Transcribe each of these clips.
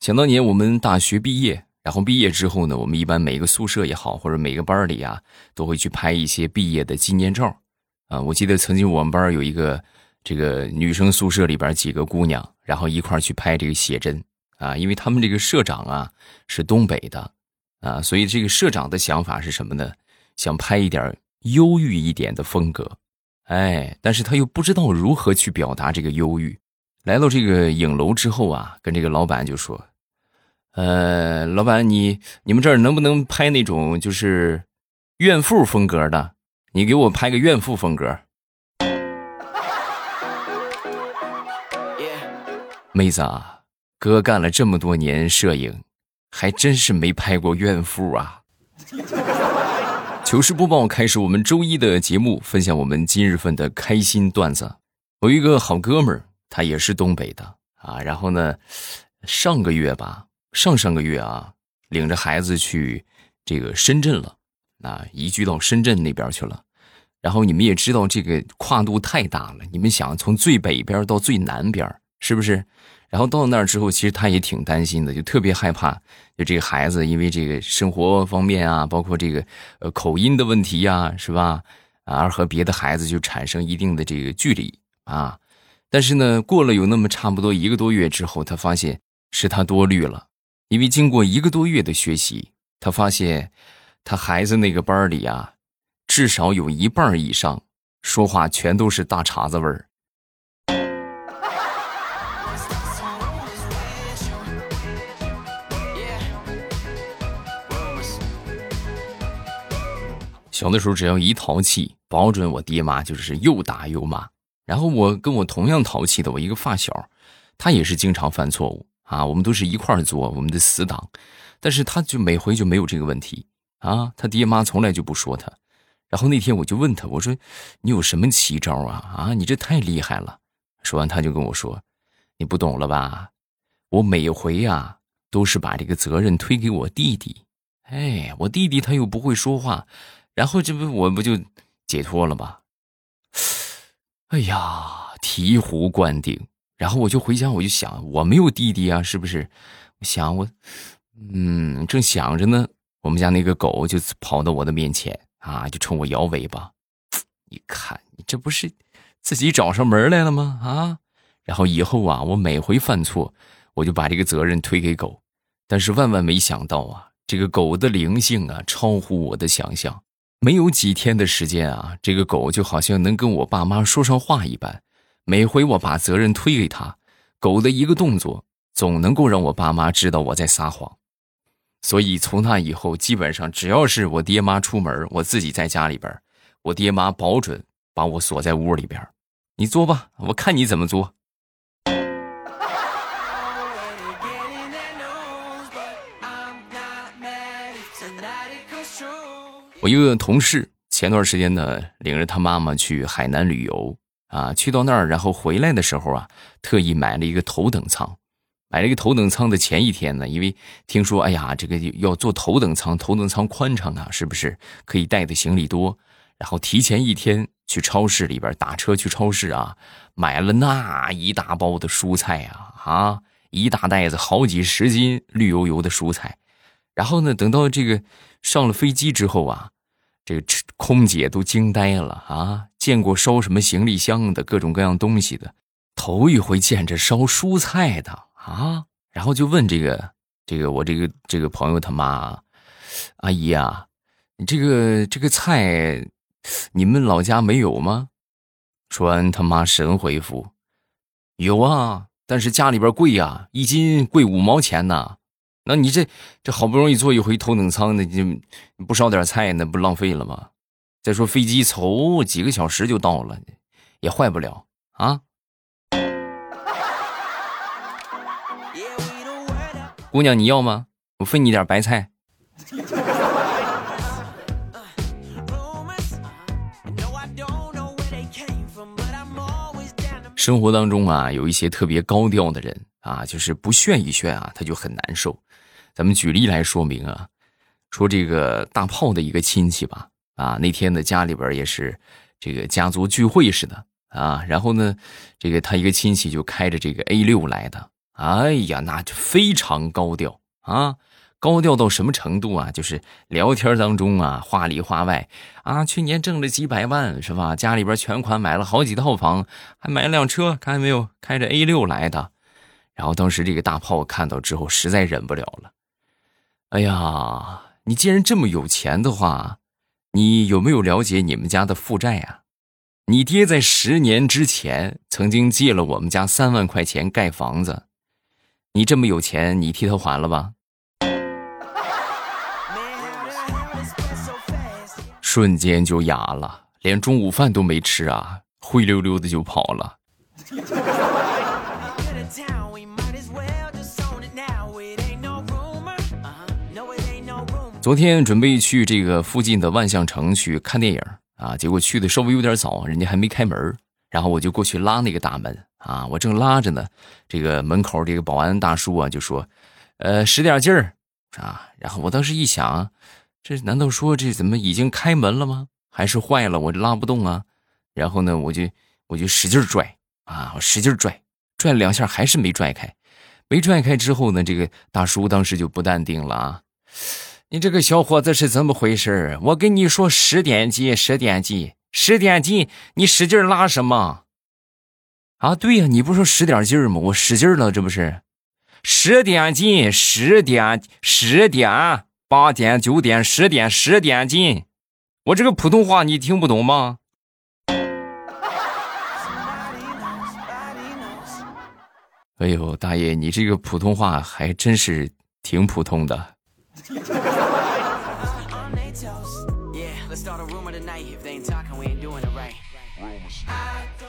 想当年我们大学毕业，然后毕业之后呢，我们一般每个宿舍也好，或者每个班里啊，都会去拍一些毕业的纪念照。啊，我记得曾经我们班有一个这个女生宿舍里边几个姑娘，然后一块去拍这个写真啊，因为他们这个社长啊是东北的啊，所以这个社长的想法是什么呢？想拍一点忧郁一点的风格，哎，但是他又不知道如何去表达这个忧郁。来到这个影楼之后啊，跟这个老板就说：“呃，老板，你你们这儿能不能拍那种就是怨妇风格的？你给我拍个怨妇风格。”妹子啊，哥干了这么多年摄影，还真是没拍过怨妇啊。糗事播报开始，我们周一的节目，分享我们今日份的开心段子。我一个好哥们儿。他也是东北的啊，然后呢，上个月吧，上上个月啊，领着孩子去这个深圳了，啊，移居到深圳那边去了。然后你们也知道，这个跨度太大了。你们想从最北边到最南边，是不是？然后到那儿之后，其实他也挺担心的，就特别害怕，就这个孩子因为这个生活方面啊，包括这个呃口音的问题呀，是吧？而和别的孩子就产生一定的这个距离啊。但是呢，过了有那么差不多一个多月之后，他发现是他多虑了，因为经过一个多月的学习，他发现他孩子那个班里啊，至少有一半以上说话全都是大碴子味儿。小的时候，只要一淘气，保准我爹妈就是又打又骂。然后我跟我同样淘气的我一个发小，他也是经常犯错误啊。我们都是一块儿做我们的死党，但是他就每回就没有这个问题啊。他爹妈从来就不说他。然后那天我就问他，我说：“你有什么奇招啊？啊，你这太厉害了。”说完他就跟我说：“你不懂了吧？我每回呀都是把这个责任推给我弟弟。哎，我弟弟他又不会说话，然后这不我不就解脱了吗？” 哎呀，醍醐灌顶！然后我就回家，我就想，我没有弟弟啊，是不是？我想我，嗯，正想着呢，我们家那个狗就跑到我的面前啊，就冲我摇尾巴。你看，你这不是自己找上门来了吗？啊！然后以后啊，我每回犯错，我就把这个责任推给狗。但是万万没想到啊，这个狗的灵性啊，超乎我的想象。没有几天的时间啊，这个狗就好像能跟我爸妈说上话一般。每回我把责任推给他，狗的一个动作总能够让我爸妈知道我在撒谎。所以从那以后，基本上只要是我爹妈出门，我自己在家里边，我爹妈保准把我锁在屋里边。你做吧，我看你怎么做。我一个同事前段时间呢，领着他妈妈去海南旅游啊，去到那儿，然后回来的时候啊，特意买了一个头等舱。买了一个头等舱的前一天呢，因为听说，哎呀，这个要坐头等舱，头等舱宽敞啊，是不是可以带的行李多？然后提前一天去超市里边打车去超市啊，买了那一大包的蔬菜啊，啊，一大袋子好几十斤绿油油的蔬菜。然后呢，等到这个。上了飞机之后啊，这个空姐都惊呆了啊！见过烧什么行李箱的各种各样东西的，头一回见着烧蔬菜的啊！然后就问这个这个我这个这个朋友他妈，阿姨啊，你这个这个菜，你们老家没有吗？说完他妈神回复：有啊，但是家里边贵呀，一斤贵五毛钱呢。那你这这好不容易坐一回头等舱的，你不烧点菜，那不浪费了吗？再说飞机走几个小时就到了，也坏不了啊。姑娘，你要吗？我分你点白菜。生活当中啊，有一些特别高调的人啊，就是不炫一炫啊，他就很难受。咱们举例来说明啊，说这个大炮的一个亲戚吧，啊，那天呢家里边也是这个家族聚会似的啊，然后呢，这个他一个亲戚就开着这个 A 六来的哎呀，那就非常高调啊！高调到什么程度啊？就是聊天当中啊，话里话外啊，去年挣了几百万是吧？家里边全款买了好几套房，还买了辆车，看见没有？开着 A 六来的。然后当时这个大炮看到之后，实在忍不了了。哎呀，你既然这么有钱的话，你有没有了解你们家的负债啊？你爹在十年之前曾经借了我们家三万块钱盖房子，你这么有钱，你替他还了吧？瞬间就哑了，连中午饭都没吃啊，灰溜溜的就跑了。昨天准备去这个附近的万象城去看电影啊，结果去的稍微有点早，人家还没开门，然后我就过去拉那个大门啊，我正拉着呢，这个门口这个保安大叔啊就说：“呃，使点劲儿啊。”然后我当时一想，这难道说这怎么已经开门了吗？还是坏了，我拉不动啊？然后呢，我就我就使劲拽啊，我使劲拽，拽了两下还是没拽开，没拽开之后呢，这个大叔当时就不淡定了啊。你这个小伙子是怎么回事？我跟你说十点进，十点进，十点进，你使劲拉什么？啊，对呀，你不说使点劲儿吗？我使劲了，这不是？十点进，十点，十点，八点，九点，十点，十点进。我这个普通话你听不懂吗？哎呦，大爷，你这个普通话还真是挺普通的。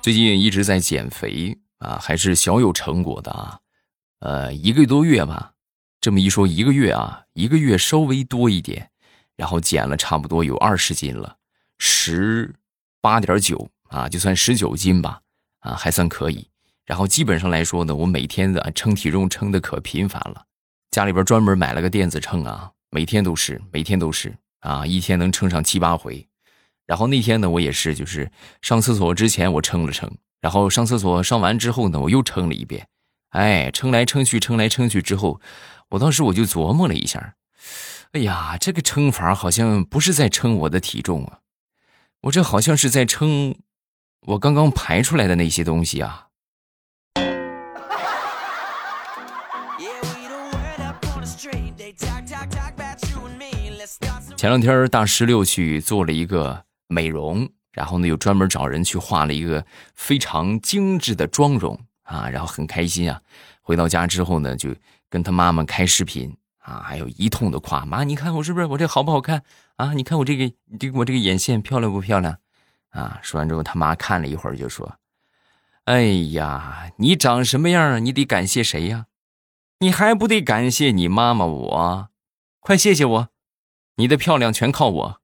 最近一直在减肥啊，还是小有成果的啊。呃，一个多月吧，这么一说，一个月啊，一个月稍微多一点，然后减了差不多有二十斤了，十八点九啊，就算十九斤吧，啊，还算可以。然后基本上来说呢，我每天的称体重称的可频繁了，家里边专门买了个电子秤啊，每天都是，每天都是啊，一天能称上七八回。然后那天呢，我也是，就是上厕所之前我称了称，然后上厕所上完之后呢，我又称了一遍，哎，称来称去，称来称去之后，我当时我就琢磨了一下，哎呀，这个称法好像不是在称我的体重啊，我这好像是在称我刚刚排出来的那些东西啊。前两天大石榴去做了一个。美容，然后呢，又专门找人去画了一个非常精致的妆容啊，然后很开心啊。回到家之后呢，就跟他妈妈开视频啊，还有一通的夸妈，你看我是不是我这好不好看啊？你看我这个这个我这个眼线漂亮不漂亮啊？说完之后，他妈看了一会儿就说：“哎呀，你长什么样啊你得感谢谁呀？你还不得感谢你妈妈我？快谢谢我，你的漂亮全靠我。”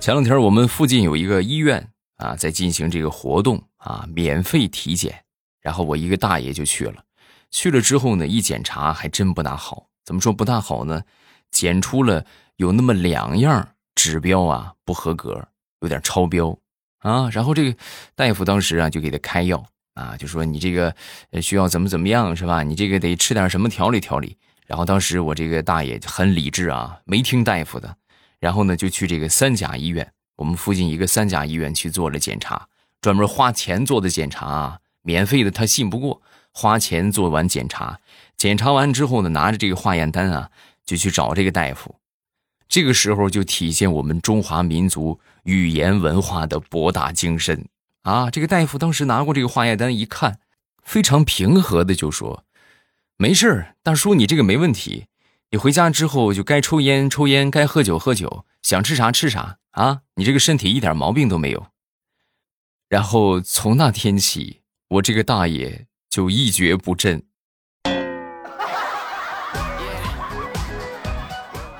前两天我们附近有一个医院啊，在进行这个活动啊，免费体检。然后我一个大爷就去了，去了之后呢，一检查还真不大好。怎么说不大好呢？检出了有那么两样指标啊不合格，有点超标啊。然后这个大夫当时啊就给他开药啊，就说你这个需要怎么怎么样是吧？你这个得吃点什么调理调理。然后当时我这个大爷很理智啊，没听大夫的。然后呢，就去这个三甲医院，我们附近一个三甲医院去做了检查，专门花钱做的检查啊，免费的他信不过，花钱做完检查，检查完之后呢，拿着这个化验单啊，就去找这个大夫，这个时候就体现我们中华民族语言文化的博大精深啊！这个大夫当时拿过这个化验单一看，非常平和的就说：“没事大叔，你这个没问题。”你回家之后就该抽烟抽烟，该喝酒喝酒，想吃啥吃啥啊！你这个身体一点毛病都没有。然后从那天起，我这个大爷就一蹶不振。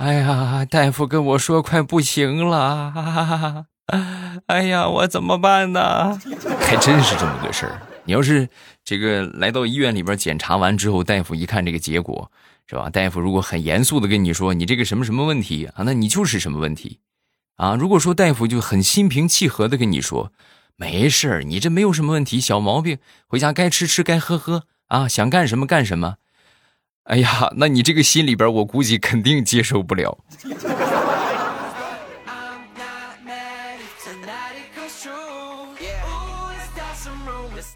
哎呀，大夫跟我说快不行了，哎呀，我怎么办呢？还真是这么个事儿。你要是这个来到医院里边检查完之后，大夫一看这个结果。是吧？大夫如果很严肃的跟你说你这个什么什么问题啊，那你就是什么问题，啊，如果说大夫就很心平气和的跟你说，没事儿，你这没有什么问题，小毛病，回家该吃吃，该喝喝啊，想干什么干什么。哎呀，那你这个心里边，我估计肯定接受不了。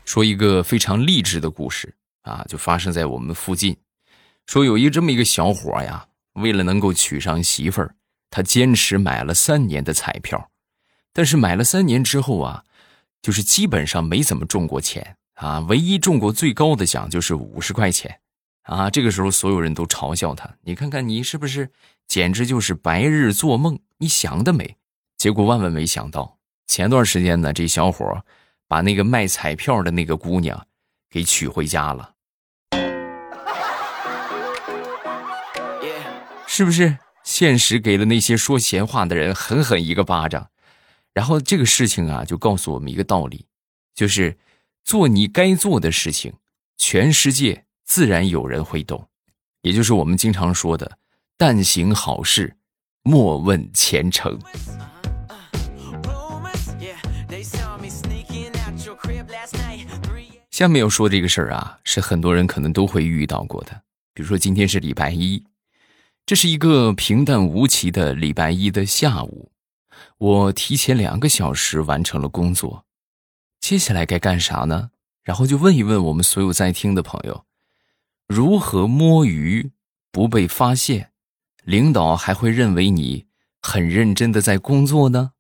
说一个非常励志的故事啊，就发生在我们附近。说有一这么一个小伙呀，为了能够娶上媳妇儿，他坚持买了三年的彩票，但是买了三年之后啊，就是基本上没怎么中过钱啊，唯一中过最高的奖就是五十块钱。啊，这个时候所有人都嘲笑他，你看看你是不是简直就是白日做梦？你想得美！结果万万没想到，前段时间呢，这小伙把那个卖彩票的那个姑娘给娶回家了，是不是？现实给了那些说闲话的人狠狠一个巴掌。然后这个事情啊，就告诉我们一个道理，就是做你该做的事情，全世界。自然有人会懂，也就是我们经常说的“但行好事，莫问前程”。下面要说这个事儿啊，是很多人可能都会遇到过的。比如说，今天是礼拜一，这是一个平淡无奇的礼拜一的下午，我提前两个小时完成了工作，接下来该干啥呢？然后就问一问我们所有在听的朋友。如何摸鱼不被发现，领导还会认为你很认真的在工作呢？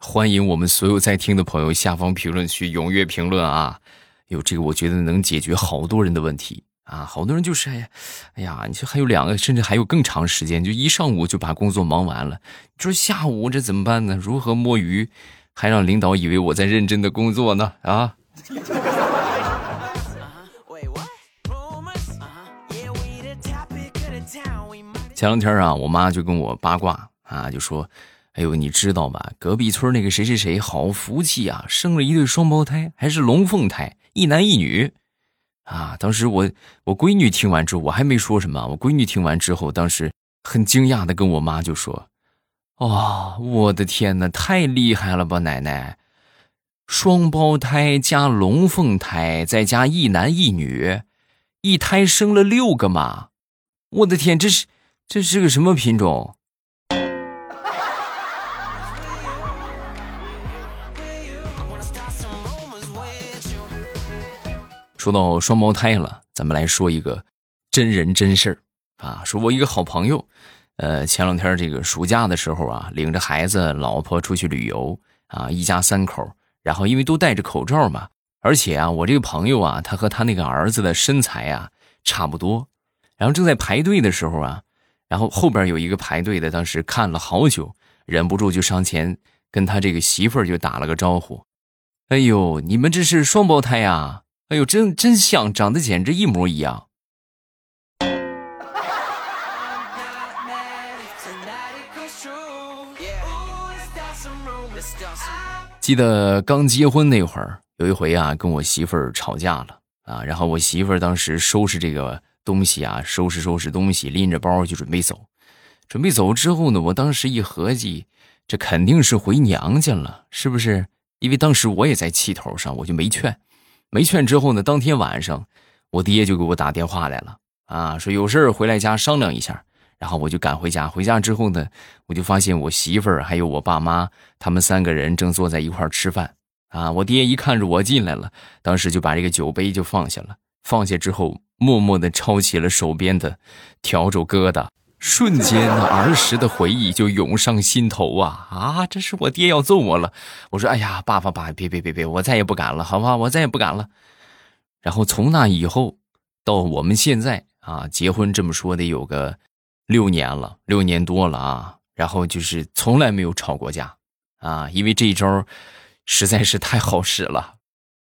欢迎我们所有在听的朋友下方评论区踊跃评论啊！有这个我觉得能解决好多人的问题啊！好多人就是哎呀，哎呀，你说还有两个，甚至还有更长时间，就一上午就把工作忙完了，你说下午这怎么办呢？如何摸鱼？还让领导以为我在认真的工作呢啊！前两天啊，我妈就跟我八卦啊，就说：“哎呦，你知道吧？隔壁村那个谁谁谁好福气啊，生了一对双胞胎，还是龙凤胎，一男一女。”啊，当时我我闺女听完之后，我还没说什么，我闺女听完之后，当时很惊讶的跟我妈就说。哦，我的天哪，太厉害了吧，奶奶！双胞胎加龙凤胎，再加一男一女，一胎生了六个嘛！我的天，这是这是个什么品种？说到双胞胎了，咱们来说一个真人真事儿啊，说我一个好朋友。呃，前两天这个暑假的时候啊，领着孩子、老婆出去旅游啊，一家三口，然后因为都戴着口罩嘛，而且啊，我这个朋友啊，他和他那个儿子的身材啊差不多，然后正在排队的时候啊，然后后边有一个排队的，当时看了好久，忍不住就上前跟他这个媳妇儿就打了个招呼：“哎呦，你们这是双胞胎呀？哎呦，真真像，长得简直一模一样。”记得刚结婚那会儿，有一回啊，跟我媳妇儿吵架了啊，然后我媳妇儿当时收拾这个东西啊，收拾收拾东西，拎着包就准备走。准备走之后呢，我当时一合计，这肯定是回娘家了，是不是？因为当时我也在气头上，我就没劝。没劝之后呢，当天晚上，我爹就给我打电话来了啊，说有事回来家商量一下。然后我就赶回家，回家之后呢，我就发现我媳妇儿还有我爸妈，他们三个人正坐在一块吃饭。啊，我爹一看着我进来了，当时就把这个酒杯就放下了，放下之后，默默地抄起了手边的笤帚疙瘩，瞬间那儿时的回忆就涌上心头啊啊！这是我爹要揍我了。我说：“哎呀，爸爸爸，别别别别，我再也不敢了，好不好？我再也不敢了。”然后从那以后到我们现在啊，结婚这么说得有个。六年了，六年多了啊，然后就是从来没有吵过架，啊，因为这一招实在是太好使了。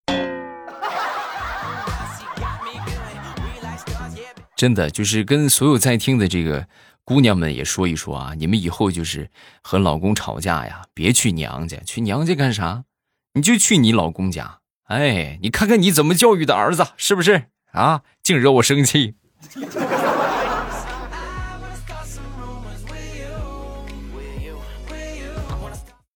真的就是跟所有在听的这个姑娘们也说一说啊，你们以后就是和老公吵架呀，别去娘家，去娘家干啥？你就去你老公家，哎，你看看你怎么教育的儿子，是不是啊？净惹我生气。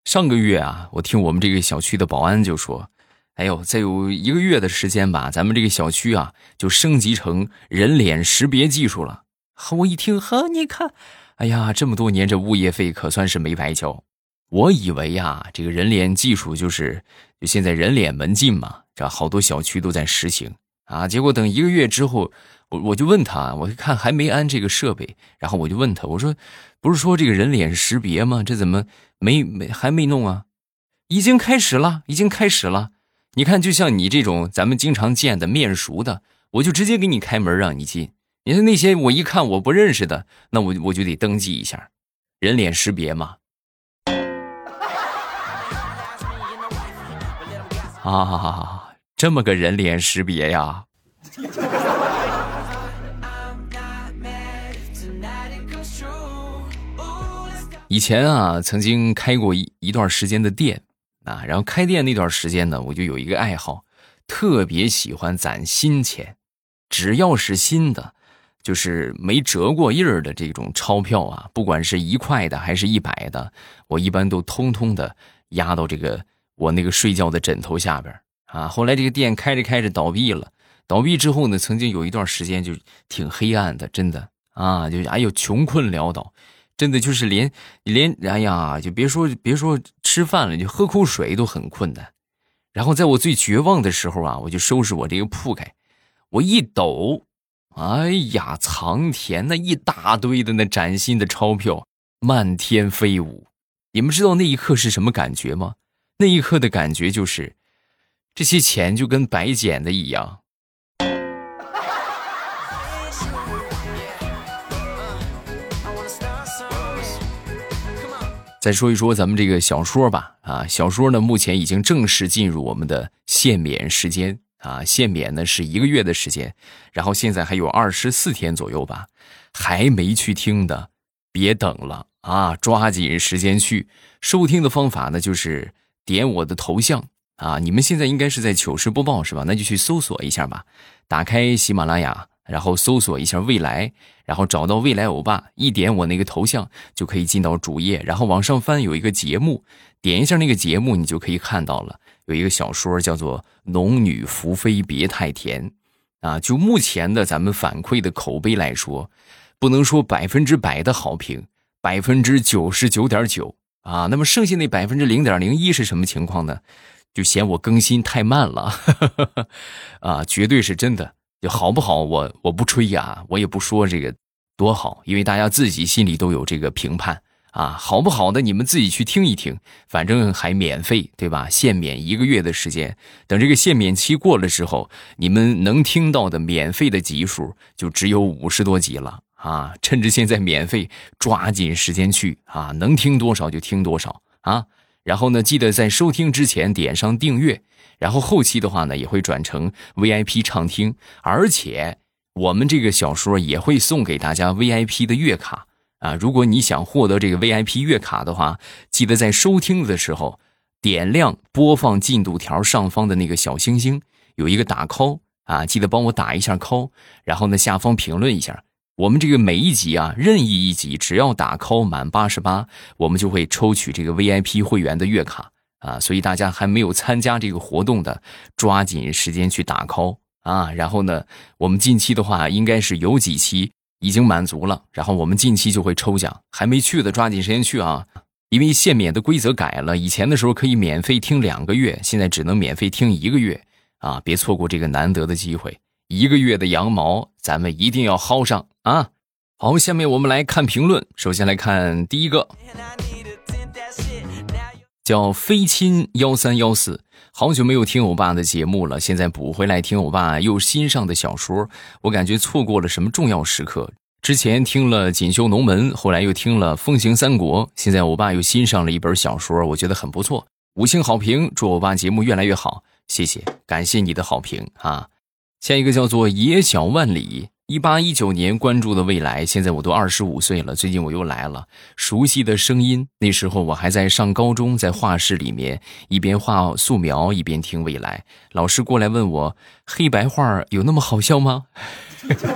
上个月啊，我听我们这个小区的保安就说：“哎呦，再有一个月的时间吧，咱们这个小区啊就升级成人脸识别技术了。”我一听，呵，你看，哎呀，这么多年这物业费可算是没白交。我以为呀，这个人脸技术就是就现在人脸门禁嘛，这好多小区都在实行啊。结果等一个月之后。我我就问他，我看还没安这个设备，然后我就问他，我说，不是说这个人脸识别吗？这怎么没没还没弄啊？已经开始了，已经开始了。你看，就像你这种咱们经常见的面熟的，我就直接给你开门让你进。你看那些我一看我不认识的，那我我就得登记一下，人脸识别嘛。啊，这么个人脸识别呀。以前啊，曾经开过一一段时间的店啊，然后开店那段时间呢，我就有一个爱好，特别喜欢攒新钱，只要是新的，就是没折过印儿的这种钞票啊，不管是一块的还是一百的，我一般都通通的压到这个我那个睡觉的枕头下边啊。后来这个店开着开着倒闭了，倒闭之后呢，曾经有一段时间就挺黑暗的，真的啊，就哎呦穷困潦倒。真的就是连连哎呀，就别说别说吃饭了，就喝口水都很困难。然后在我最绝望的时候啊，我就收拾我这个铺盖，我一抖，哎呀，藏田那一大堆的那崭新的钞票漫天飞舞。你们知道那一刻是什么感觉吗？那一刻的感觉就是，这些钱就跟白捡的一样。再说一说咱们这个小说吧，啊，小说呢目前已经正式进入我们的限免时间。啊，限免呢是一个月的时间，然后现在还有二十四天左右吧，还没去听的，别等了。啊，抓紧时间去。收听的方法呢就是点我的头像。啊，你们现在应该是在糗事播报是吧？那就去搜索一下吧，打开喜马拉雅。然后搜索一下未来，然后找到未来欧巴，一点我那个头像就可以进到主页，然后往上翻有一个节目，点一下那个节目，你就可以看到了，有一个小说叫做《农女福妃别太甜》，啊，就目前的咱们反馈的口碑来说，不能说百分之百的好评，百分之九十九点九啊，那么剩下那百分之零点零一是什么情况呢？就嫌我更新太慢了，啊，绝对是真的。就好不好？我我不吹呀，我也不说这个多好，因为大家自己心里都有这个评判啊。好不好的，你们自己去听一听，反正还免费，对吧？限免一个月的时间，等这个限免期过了之后，你们能听到的免费的集数就只有五十多集了啊！趁着现在免费，抓紧时间去啊，能听多少就听多少啊。然后呢，记得在收听之前点上订阅。然后后期的话呢，也会转成 VIP 畅听，而且我们这个小说也会送给大家 VIP 的月卡啊！如果你想获得这个 VIP 月卡的话，记得在收听的时候点亮播放进度条上方的那个小星星，有一个打 call 啊，记得帮我打一下 call，然后呢下方评论一下，我们这个每一集啊，任意一集只要打 call 满八十八，我们就会抽取这个 VIP 会员的月卡。啊，所以大家还没有参加这个活动的，抓紧时间去打 call 啊！然后呢，我们近期的话，应该是有几期已经满足了，然后我们近期就会抽奖，还没去的抓紧时间去啊！因为限免的规则改了，以前的时候可以免费听两个月，现在只能免费听一个月啊！别错过这个难得的机会，一个月的羊毛咱们一定要薅上啊！好，下面我们来看评论，首先来看第一个。叫飞亲幺三幺四，好久没有听欧巴的节目了，现在补回来听欧巴又新上的小说，我感觉错过了什么重要时刻。之前听了《锦绣龙门》，后来又听了《风行三国》，现在欧巴又新上了一本小说，我觉得很不错，五星好评，祝欧巴节目越来越好，谢谢，感谢你的好评啊。下一个叫做野小万里。一八一九年关注的未来，现在我都二十五岁了。最近我又来了，熟悉的声音。那时候我还在上高中，在画室里面一边画素描一边听未来。老师过来问我：“黑白画有那么好笑吗？”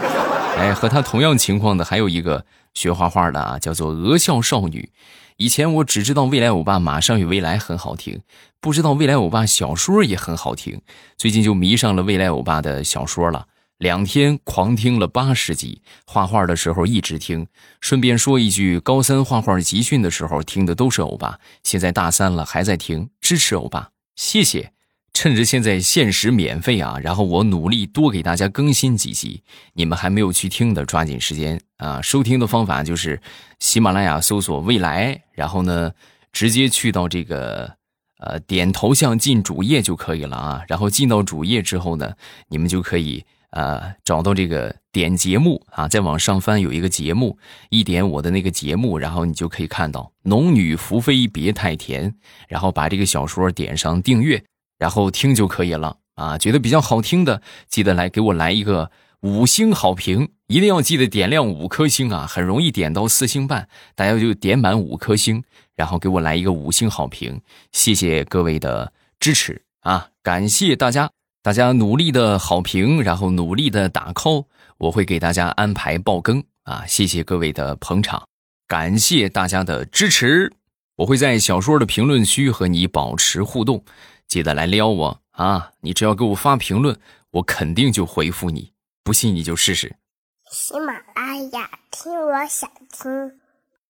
哎，和他同样情况的还有一个学画画的啊，叫做鹅笑少女。以前我只知道未来欧巴马上与未来很好听，不知道未来欧巴小说也很好听。最近就迷上了未来欧巴的小说了，两天狂听了八十集。画画的时候一直听。顺便说一句，高三画画集训的时候听的都是欧巴，现在大三了还在听，支持欧巴，谢谢。趁着现在限时免费啊，然后我努力多给大家更新几集，你们还没有去听的，抓紧时间啊！收听的方法就是喜马拉雅搜索“未来”，然后呢，直接去到这个呃点头像进主页就可以了啊。然后进到主页之后呢，你们就可以呃找到这个点节目啊，再往上翻有一个节目，一点我的那个节目，然后你就可以看到“农女福妃别太甜”，然后把这个小说点上订阅。然后听就可以了啊！觉得比较好听的，记得来给我来一个五星好评，一定要记得点亮五颗星啊！很容易点到四星半，大家就点满五颗星，然后给我来一个五星好评，谢谢各位的支持啊！感谢大家，大家努力的好评，然后努力的打 call，我会给大家安排爆更啊！谢谢各位的捧场，感谢大家的支持，我会在小说的评论区和你保持互动。记得来撩我啊！你只要给我发评论，我肯定就回复你。不信你就试试。喜马拉雅听，我想听。